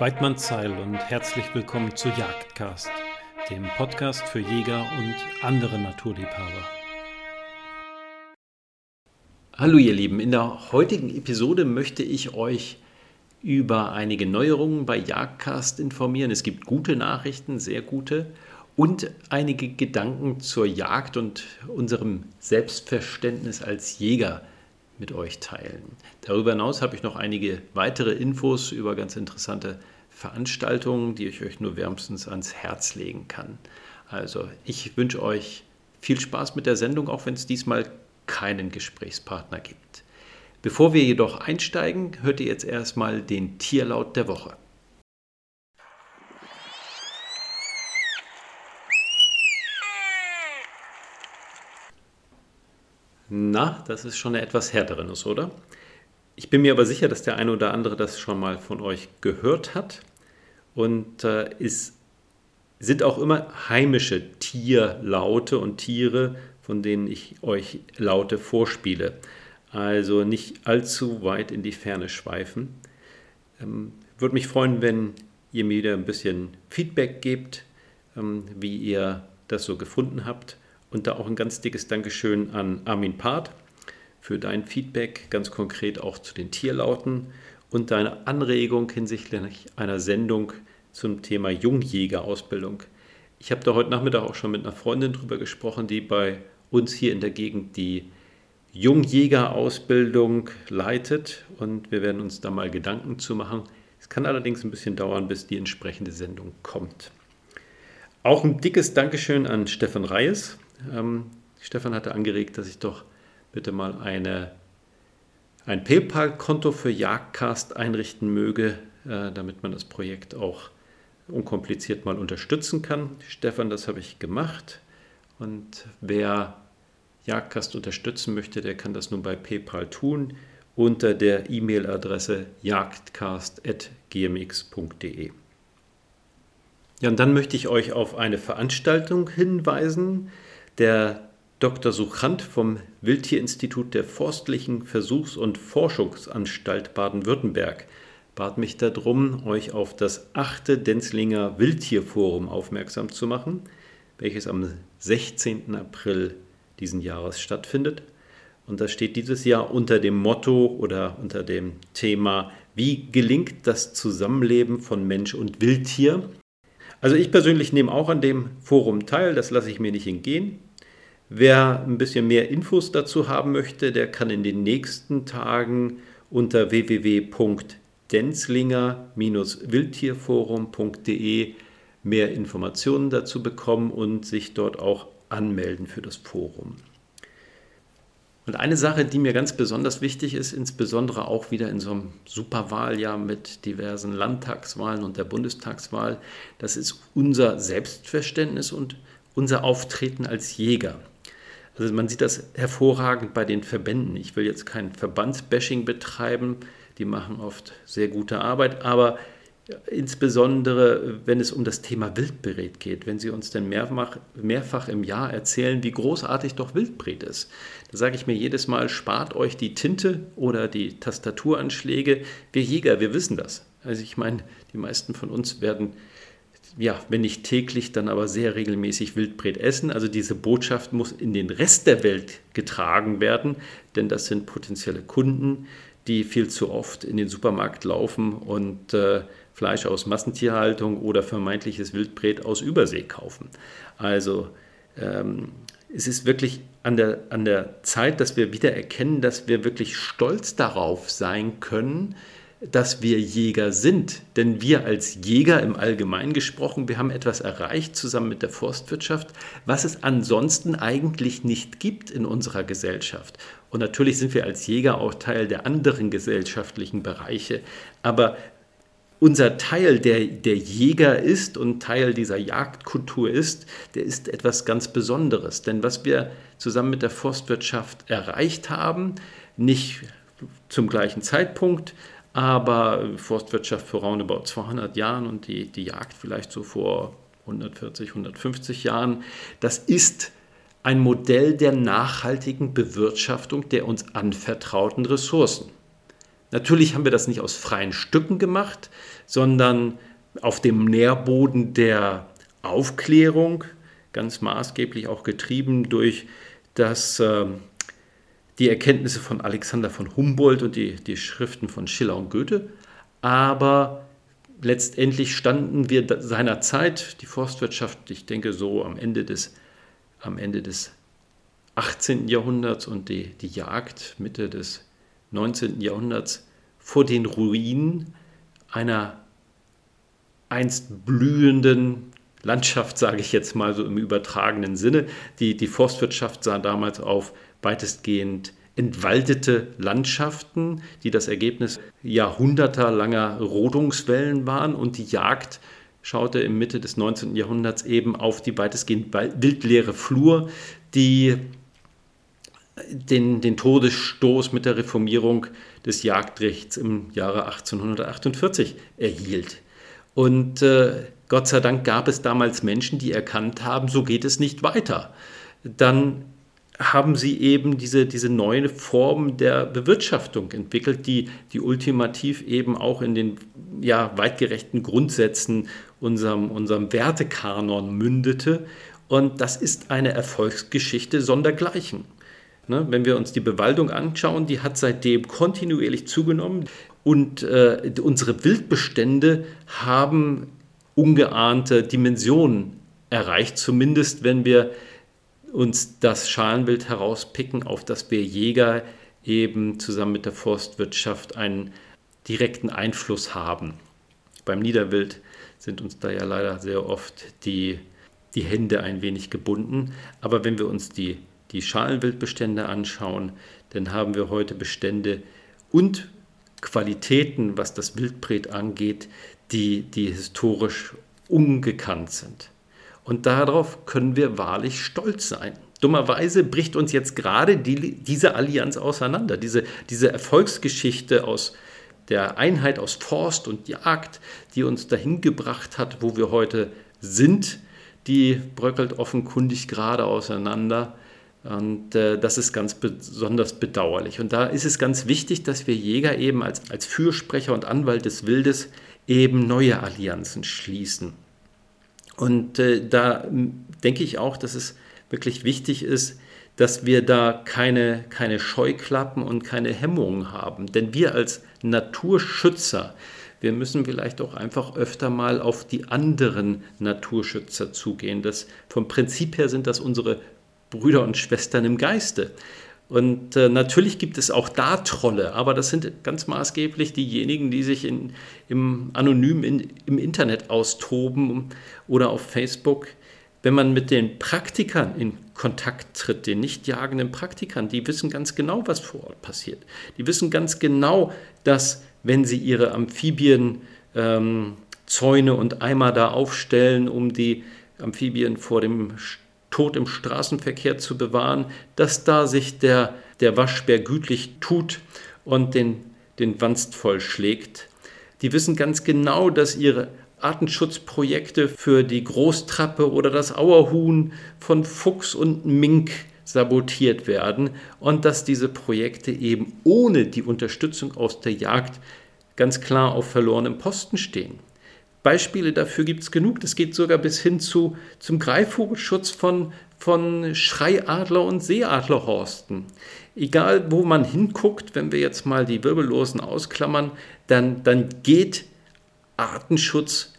Weidmann Zeil und herzlich willkommen zu Jagdcast, dem Podcast für Jäger und andere Naturliebhaber. Hallo ihr Lieben, in der heutigen Episode möchte ich euch über einige Neuerungen bei Jagdcast informieren. Es gibt gute Nachrichten, sehr gute und einige Gedanken zur Jagd und unserem Selbstverständnis als Jäger mit euch teilen. Darüber hinaus habe ich noch einige weitere Infos über ganz interessante Veranstaltungen, die ich euch nur wärmstens ans Herz legen kann. Also ich wünsche euch viel Spaß mit der Sendung, auch wenn es diesmal keinen Gesprächspartner gibt. Bevor wir jedoch einsteigen, hört ihr jetzt erstmal den Tierlaut der Woche. Na, das ist schon eine etwas härtere Nuss, oder? Ich bin mir aber sicher, dass der eine oder andere das schon mal von euch gehört hat. Und äh, es sind auch immer heimische Tierlaute und Tiere, von denen ich euch Laute vorspiele. Also nicht allzu weit in die Ferne schweifen. Ähm, Würde mich freuen, wenn ihr mir wieder ein bisschen Feedback gebt, ähm, wie ihr das so gefunden habt. Und da auch ein ganz dickes Dankeschön an Armin Part für dein Feedback, ganz konkret auch zu den Tierlauten und deine Anregung hinsichtlich einer Sendung zum Thema Jungjägerausbildung. Ich habe da heute Nachmittag auch schon mit einer Freundin drüber gesprochen, die bei uns hier in der Gegend die Jungjägerausbildung leitet und wir werden uns da mal Gedanken zu machen. Es kann allerdings ein bisschen dauern, bis die entsprechende Sendung kommt. Auch ein dickes Dankeschön an Stefan Reyes, ähm, Stefan hatte angeregt, dass ich doch bitte mal eine, ein PayPal-Konto für Jagdcast einrichten möge, äh, damit man das Projekt auch unkompliziert mal unterstützen kann. Stefan, das habe ich gemacht. Und wer Jagdcast unterstützen möchte, der kann das nun bei PayPal tun unter der E-Mail-Adresse jagdcast.gmx.de. Ja, und dann möchte ich euch auf eine Veranstaltung hinweisen, der Dr. Suchant vom Wildtierinstitut der Forstlichen Versuchs- und Forschungsanstalt Baden-Württemberg bat mich darum, euch auf das achte Denzlinger Wildtierforum aufmerksam zu machen, welches am 16. April diesen Jahres stattfindet. Und das steht dieses Jahr unter dem Motto oder unter dem Thema, wie gelingt das Zusammenleben von Mensch und Wildtier? Also ich persönlich nehme auch an dem Forum teil, das lasse ich mir nicht entgehen. Wer ein bisschen mehr Infos dazu haben möchte, der kann in den nächsten Tagen unter www.denzlinger-wildtierforum.de mehr Informationen dazu bekommen und sich dort auch anmelden für das Forum. Und eine Sache, die mir ganz besonders wichtig ist, insbesondere auch wieder in so einem Superwahljahr mit diversen Landtagswahlen und der Bundestagswahl, das ist unser Selbstverständnis und unser Auftreten als Jäger. Also man sieht das hervorragend bei den Verbänden. Ich will jetzt kein Verbandsbashing betreiben, die machen oft sehr gute Arbeit, aber insbesondere wenn es um das Thema Wildbret geht, wenn Sie uns denn mehrfach, mehrfach im Jahr erzählen, wie großartig doch Wildbret ist. Da sage ich mir jedes Mal, spart euch die Tinte oder die Tastaturanschläge. Wir Jäger, wir wissen das. Also ich meine, die meisten von uns werden ja, wenn nicht täglich, dann aber sehr regelmäßig Wildbret essen. Also diese Botschaft muss in den Rest der Welt getragen werden, denn das sind potenzielle Kunden, die viel zu oft in den Supermarkt laufen und äh, Fleisch aus Massentierhaltung oder vermeintliches Wildbret aus Übersee kaufen. Also ähm, es ist wirklich an der, an der Zeit, dass wir wieder erkennen, dass wir wirklich stolz darauf sein können, dass wir Jäger sind. Denn wir als Jäger im Allgemeinen gesprochen, wir haben etwas erreicht zusammen mit der Forstwirtschaft, was es ansonsten eigentlich nicht gibt in unserer Gesellschaft. Und natürlich sind wir als Jäger auch Teil der anderen gesellschaftlichen Bereiche. Aber unser Teil, der, der Jäger ist und Teil dieser Jagdkultur ist, der ist etwas ganz Besonderes. Denn was wir zusammen mit der Forstwirtschaft erreicht haben, nicht zum gleichen Zeitpunkt, aber Forstwirtschaft vor roundabout 200 Jahren und die, die Jagd vielleicht so vor 140, 150 Jahren, das ist ein Modell der nachhaltigen Bewirtschaftung der uns anvertrauten Ressourcen. Natürlich haben wir das nicht aus freien Stücken gemacht, sondern auf dem Nährboden der Aufklärung, ganz maßgeblich auch getrieben durch das, äh, die Erkenntnisse von Alexander von Humboldt und die, die Schriften von Schiller und Goethe. Aber letztendlich standen wir seiner Zeit, die Forstwirtschaft, ich denke so am Ende des, am Ende des 18. Jahrhunderts und die, die Jagd Mitte des 19. Jahrhunderts vor den Ruinen einer einst blühenden Landschaft, sage ich jetzt mal so im übertragenen Sinne. Die, die Forstwirtschaft sah damals auf weitestgehend entwaldete Landschaften, die das Ergebnis jahrhundertelanger Rodungswellen waren und die Jagd schaute im Mitte des 19. Jahrhunderts eben auf die weitestgehend wildleere Flur, die den, den Todesstoß mit der Reformierung des Jagdrechts im Jahre 1848 erhielt. Und äh, Gott sei Dank gab es damals Menschen, die erkannt haben, so geht es nicht weiter. Dann haben sie eben diese, diese neue Form der Bewirtschaftung entwickelt, die, die ultimativ eben auch in den ja, weitgerechten Grundsätzen unserem, unserem Wertekanon mündete. Und das ist eine Erfolgsgeschichte sondergleichen. Ne, wenn wir uns die Bewaldung anschauen, die hat seitdem kontinuierlich zugenommen und äh, unsere Wildbestände haben ungeahnte Dimensionen erreicht, zumindest wenn wir uns das Schalenwild herauspicken, auf das wir Jäger eben zusammen mit der Forstwirtschaft einen direkten Einfluss haben. Beim Niederwild sind uns da ja leider sehr oft die, die Hände ein wenig gebunden. Aber wenn wir uns die die Schalenwildbestände anschauen, dann haben wir heute Bestände und Qualitäten, was das Wildbret angeht, die, die historisch ungekannt sind. Und darauf können wir wahrlich stolz sein. Dummerweise bricht uns jetzt gerade die, diese Allianz auseinander, diese, diese Erfolgsgeschichte aus der Einheit aus Forst und Jagd, die uns dahin gebracht hat, wo wir heute sind, die bröckelt offenkundig gerade auseinander. Und äh, das ist ganz besonders bedauerlich. Und da ist es ganz wichtig, dass wir Jäger eben als, als Fürsprecher und Anwalt des Wildes eben neue Allianzen schließen. Und äh, da denke ich auch, dass es wirklich wichtig ist, dass wir da keine, keine Scheuklappen und keine Hemmungen haben. Denn wir als Naturschützer, wir müssen vielleicht auch einfach öfter mal auf die anderen Naturschützer zugehen. Das, vom Prinzip her sind das unsere Brüder und Schwestern im Geiste. Und äh, natürlich gibt es auch da Trolle, aber das sind ganz maßgeblich diejenigen, die sich in, im anonym in, im Internet austoben oder auf Facebook. Wenn man mit den Praktikern in Kontakt tritt, den nicht jagenden Praktikern, die wissen ganz genau, was vor Ort passiert. Die wissen ganz genau, dass wenn sie ihre Amphibien, ähm, und Eimer da aufstellen, um die Amphibien vor dem Tod im Straßenverkehr zu bewahren, dass da sich der, der Waschbär gütlich tut und den, den Wanst vollschlägt. Die wissen ganz genau, dass ihre Artenschutzprojekte für die Großtrappe oder das Auerhuhn von Fuchs und Mink sabotiert werden und dass diese Projekte eben ohne die Unterstützung aus der Jagd ganz klar auf verlorenem Posten stehen. Beispiele dafür gibt es genug. Das geht sogar bis hin zu, zum Greifvogelschutz von, von Schreiadler und Seeadlerhorsten. Egal, wo man hinguckt, wenn wir jetzt mal die Wirbellosen ausklammern, dann, dann geht Artenschutz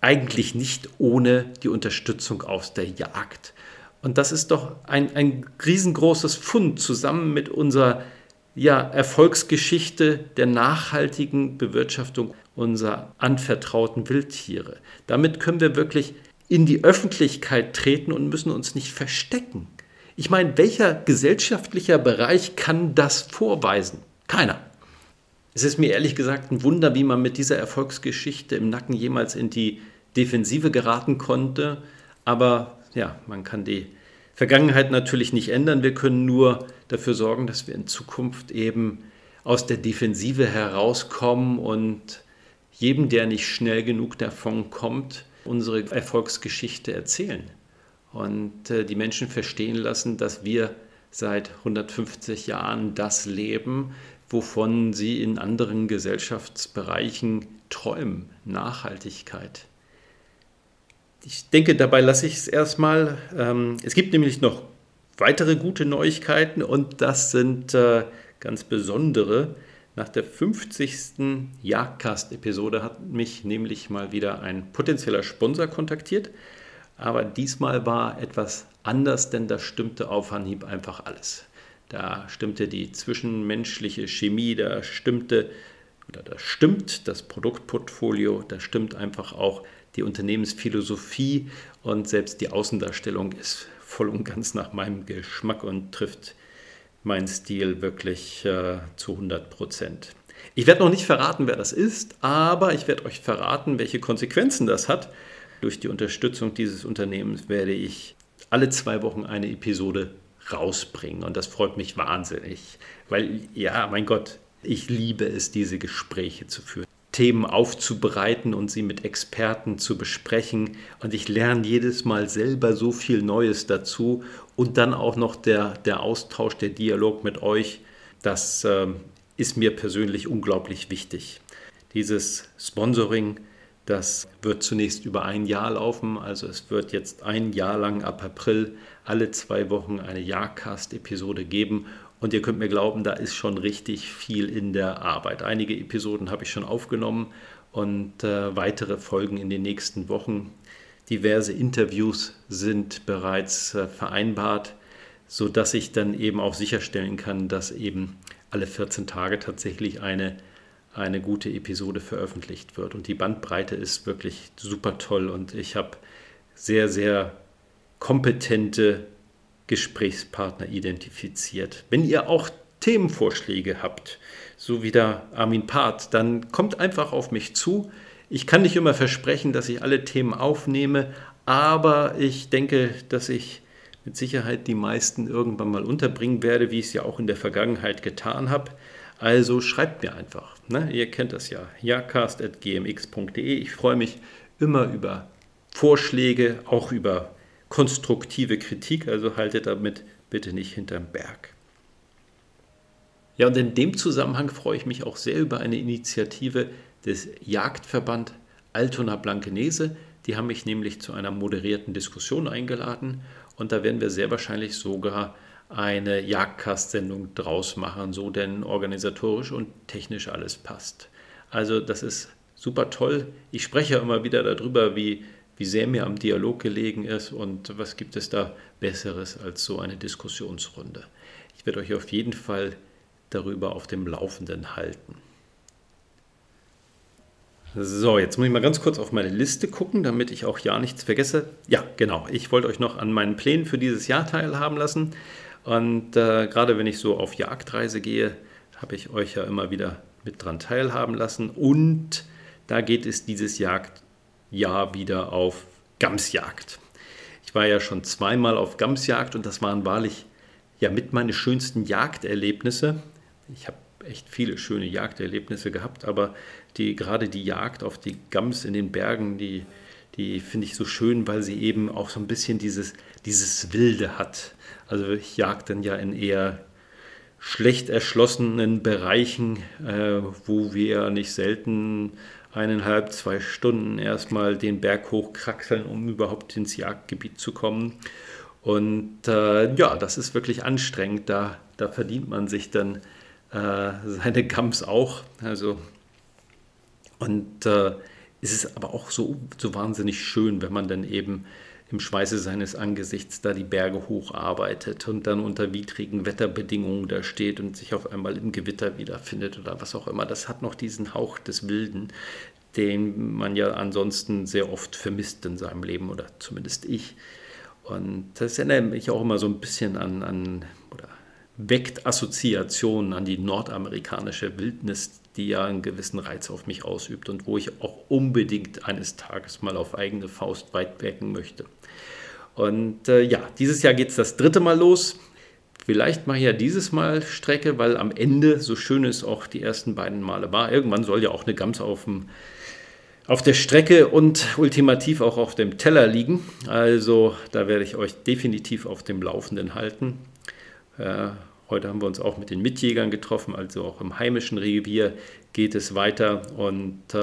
eigentlich nicht ohne die Unterstützung aus der Jagd. Und das ist doch ein, ein riesengroßes Fund zusammen mit unserer ja, Erfolgsgeschichte der nachhaltigen Bewirtschaftung unserer anvertrauten Wildtiere. Damit können wir wirklich in die Öffentlichkeit treten und müssen uns nicht verstecken. Ich meine, welcher gesellschaftlicher Bereich kann das vorweisen? Keiner. Es ist mir ehrlich gesagt ein Wunder, wie man mit dieser Erfolgsgeschichte im Nacken jemals in die Defensive geraten konnte. Aber ja, man kann die Vergangenheit natürlich nicht ändern. Wir können nur dafür sorgen, dass wir in Zukunft eben aus der Defensive herauskommen und jedem, der nicht schnell genug davon kommt, unsere Erfolgsgeschichte erzählen und äh, die Menschen verstehen lassen, dass wir seit 150 Jahren das leben, wovon sie in anderen Gesellschaftsbereichen träumen. Nachhaltigkeit. Ich denke, dabei lasse ich es erstmal. Ähm, es gibt nämlich noch weitere gute Neuigkeiten und das sind äh, ganz besondere. Nach der 50. Jagdcast-Episode hat mich nämlich mal wieder ein potenzieller Sponsor kontaktiert. Aber diesmal war etwas anders, denn da stimmte auf Anhieb einfach alles. Da stimmte die zwischenmenschliche Chemie, da stimmte oder da stimmt das Produktportfolio, da stimmt einfach auch die Unternehmensphilosophie und selbst die Außendarstellung ist voll und ganz nach meinem Geschmack und trifft meinen Stil wirklich äh, zu 100 Prozent. Ich werde noch nicht verraten, wer das ist, aber ich werde euch verraten, welche Konsequenzen das hat. Durch die Unterstützung dieses Unternehmens werde ich alle zwei Wochen eine Episode rausbringen und das freut mich wahnsinnig, weil ja, mein Gott, ich liebe es, diese Gespräche zu führen. Themen aufzubereiten und sie mit Experten zu besprechen. Und ich lerne jedes Mal selber so viel Neues dazu. Und dann auch noch der, der Austausch, der Dialog mit euch. Das äh, ist mir persönlich unglaublich wichtig. Dieses Sponsoring, das wird zunächst über ein Jahr laufen. Also es wird jetzt ein Jahr lang ab April alle zwei Wochen eine Jagdcast-Episode geben. Und ihr könnt mir glauben, da ist schon richtig viel in der Arbeit. Einige Episoden habe ich schon aufgenommen und äh, weitere Folgen in den nächsten Wochen. Diverse Interviews sind bereits äh, vereinbart, sodass ich dann eben auch sicherstellen kann, dass eben alle 14 Tage tatsächlich eine, eine gute Episode veröffentlicht wird. Und die Bandbreite ist wirklich super toll und ich habe sehr, sehr kompetente Gesprächspartner identifiziert. Wenn ihr auch Themenvorschläge habt, so wie der Armin Part, dann kommt einfach auf mich zu. Ich kann nicht immer versprechen, dass ich alle Themen aufnehme, aber ich denke, dass ich mit Sicherheit die meisten irgendwann mal unterbringen werde, wie ich es ja auch in der Vergangenheit getan habe. Also schreibt mir einfach. Ne? Ihr kennt das ja. jacast.gmx.de. Ich freue mich immer über Vorschläge, auch über konstruktive Kritik, also haltet damit bitte nicht hinterm Berg. Ja, und in dem Zusammenhang freue ich mich auch sehr über eine Initiative des Jagdverband Altona Blankenese. Die haben mich nämlich zu einer moderierten Diskussion eingeladen und da werden wir sehr wahrscheinlich sogar eine Jagdcast-Sendung draus machen, so denn organisatorisch und technisch alles passt. Also das ist super toll. Ich spreche ja immer wieder darüber, wie wie sehr mir am Dialog gelegen ist und was gibt es da Besseres als so eine Diskussionsrunde. Ich werde euch auf jeden Fall darüber auf dem Laufenden halten. So, jetzt muss ich mal ganz kurz auf meine Liste gucken, damit ich auch ja nichts vergesse. Ja, genau. Ich wollte euch noch an meinen Plänen für dieses Jahr teilhaben lassen. Und äh, gerade wenn ich so auf Jagdreise gehe, habe ich euch ja immer wieder mit dran teilhaben lassen. Und da geht es dieses Jagd Jahr wieder auf Gamsjagd. Ich war ja schon zweimal auf Gamsjagd und das waren wahrlich ja mit meine schönsten Jagderlebnisse. Ich habe echt viele schöne Jagderlebnisse gehabt, aber die, gerade die Jagd auf die Gams in den Bergen, die, die finde ich so schön, weil sie eben auch so ein bisschen dieses, dieses Wilde hat. Also ich jag dann ja in eher schlecht erschlossenen Bereichen, äh, wo wir nicht selten eineinhalb, zwei Stunden erstmal den Berg hochkraxeln, um überhaupt ins Jagdgebiet zu kommen. Und äh, ja, das ist wirklich anstrengend. Da, da verdient man sich dann äh, seine Gams auch. Also, und äh, es ist aber auch so, so wahnsinnig schön, wenn man dann eben im Schweiße seines Angesichts da die Berge hocharbeitet und dann unter widrigen Wetterbedingungen da steht und sich auf einmal im Gewitter wiederfindet oder was auch immer. Das hat noch diesen Hauch des Wilden, den man ja ansonsten sehr oft vermisst in seinem Leben oder zumindest ich. Und das erinnert mich auch immer so ein bisschen an, an oder weckt Assoziationen an die nordamerikanische Wildnis, die ja einen gewissen Reiz auf mich ausübt und wo ich auch unbedingt eines Tages mal auf eigene Faust weit wecken möchte. Und äh, ja, dieses Jahr geht es das dritte Mal los. Vielleicht mache ich ja dieses Mal Strecke, weil am Ende, so schön es auch die ersten beiden Male war, irgendwann soll ja auch eine Gams auf, dem, auf der Strecke und ultimativ auch auf dem Teller liegen. Also da werde ich euch definitiv auf dem Laufenden halten. Äh, Heute haben wir uns auch mit den Mitjägern getroffen, also auch im heimischen Revier geht es weiter. Und äh,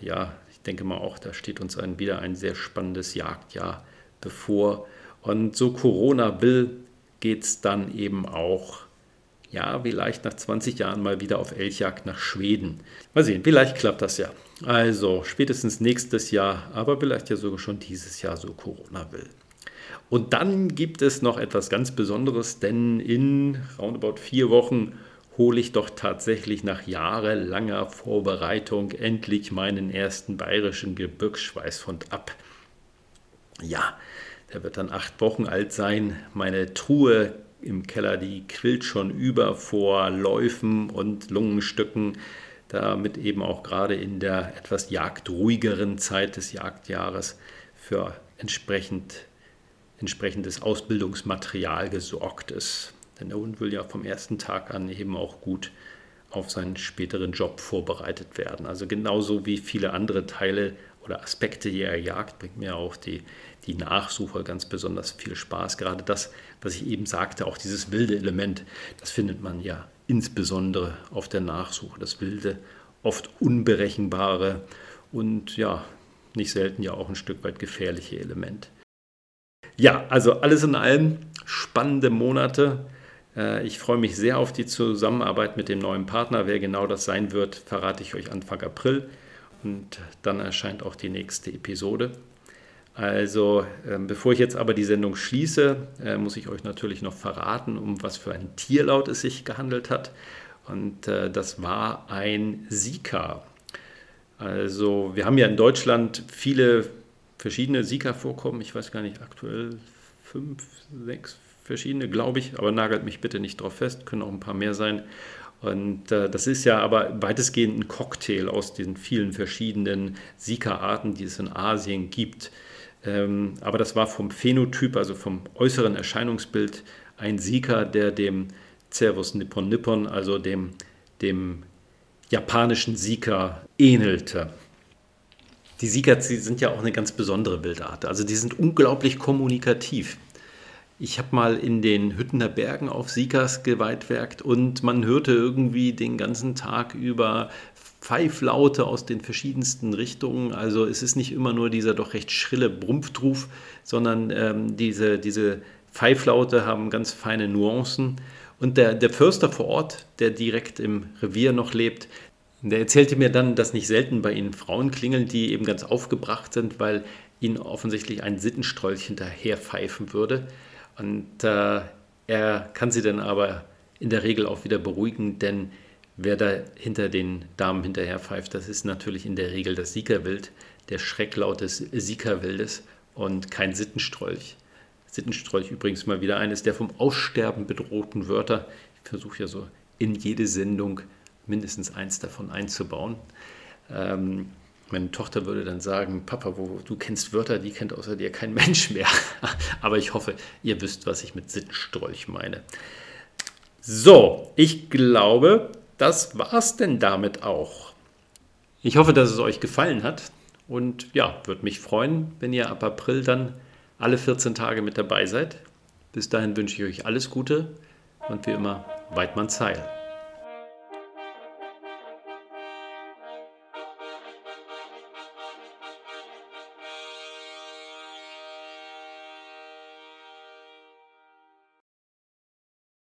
ja, ich denke mal auch, da steht uns ein, wieder ein sehr spannendes Jagdjahr bevor. Und so Corona will, geht es dann eben auch, ja, vielleicht nach 20 Jahren mal wieder auf Elchjagd nach Schweden. Mal sehen, vielleicht klappt das ja. Also spätestens nächstes Jahr, aber vielleicht ja sogar schon dieses Jahr, so Corona will. Und dann gibt es noch etwas ganz Besonderes, denn in roundabout vier Wochen hole ich doch tatsächlich nach jahrelanger Vorbereitung endlich meinen ersten bayerischen Gebirgsschweißhund ab. Ja, der wird dann acht Wochen alt sein. Meine Truhe im Keller, die quillt schon über vor Läufen und Lungenstücken, damit eben auch gerade in der etwas jagdruhigeren Zeit des Jagdjahres für entsprechend entsprechendes Ausbildungsmaterial gesorgt ist. Denn der Hund will ja vom ersten Tag an eben auch gut auf seinen späteren Job vorbereitet werden. Also genauso wie viele andere Teile oder Aspekte jeder Jagd bringt mir auch die, die Nachsuche ganz besonders viel Spaß. Gerade das, was ich eben sagte, auch dieses wilde Element, das findet man ja insbesondere auf der Nachsuche. Das wilde, oft unberechenbare und ja, nicht selten ja auch ein Stück weit gefährliche Element. Ja, also alles in allem spannende Monate. Äh, ich freue mich sehr auf die Zusammenarbeit mit dem neuen Partner. Wer genau das sein wird, verrate ich euch Anfang April. Und dann erscheint auch die nächste Episode. Also, ähm, bevor ich jetzt aber die Sendung schließe, äh, muss ich euch natürlich noch verraten, um was für ein Tierlaut es sich gehandelt hat. Und äh, das war ein Sika. Also, wir haben ja in Deutschland viele verschiedene Sika vorkommen. Ich weiß gar nicht, aktuell fünf, sechs verschiedene, glaube ich, aber nagelt mich bitte nicht drauf fest, können auch ein paar mehr sein. Und äh, das ist ja aber weitestgehend ein Cocktail aus den vielen verschiedenen Sika-Arten, die es in Asien gibt. Ähm, aber das war vom Phänotyp, also vom äußeren Erscheinungsbild, ein Sika, der dem Cervus nippon nippon, also dem, dem japanischen Sika, ähnelte. Die Siegers sind ja auch eine ganz besondere Wildart. Also die sind unglaublich kommunikativ. Ich habe mal in den Hüttener Bergen auf Sikas geweitwerkt und man hörte irgendwie den ganzen Tag über Pfeiflaute aus den verschiedensten Richtungen. Also es ist nicht immer nur dieser doch recht schrille Brumpftruf, sondern ähm, diese, diese Pfeiflaute haben ganz feine Nuancen. Und der, der Förster vor Ort, der direkt im Revier noch lebt, der erzählte mir dann, dass nicht selten bei ihnen Frauen klingeln, die eben ganz aufgebracht sind, weil ihnen offensichtlich ein Sittenstrolch hinterher pfeifen würde. Und äh, er kann sie dann aber in der Regel auch wieder beruhigen, denn wer da hinter den Damen hinterher pfeift, das ist natürlich in der Regel das Siegerwild, der Schrecklaut des Siegerwildes und kein Sittenstrolch. Sittenstrolch übrigens mal wieder eines der vom Aussterben bedrohten Wörter. Ich versuche ja so in jede Sendung mindestens eins davon einzubauen. Ähm, meine Tochter würde dann sagen, Papa, wo, du kennst Wörter, die kennt außer dir kein Mensch mehr. Aber ich hoffe, ihr wisst, was ich mit Sittenstrolch meine. So, ich glaube, das war's denn damit auch. Ich hoffe, dass es euch gefallen hat und ja, würde mich freuen, wenn ihr ab April dann alle 14 Tage mit dabei seid. Bis dahin wünsche ich euch alles Gute und wie immer, Weidmanns Heil.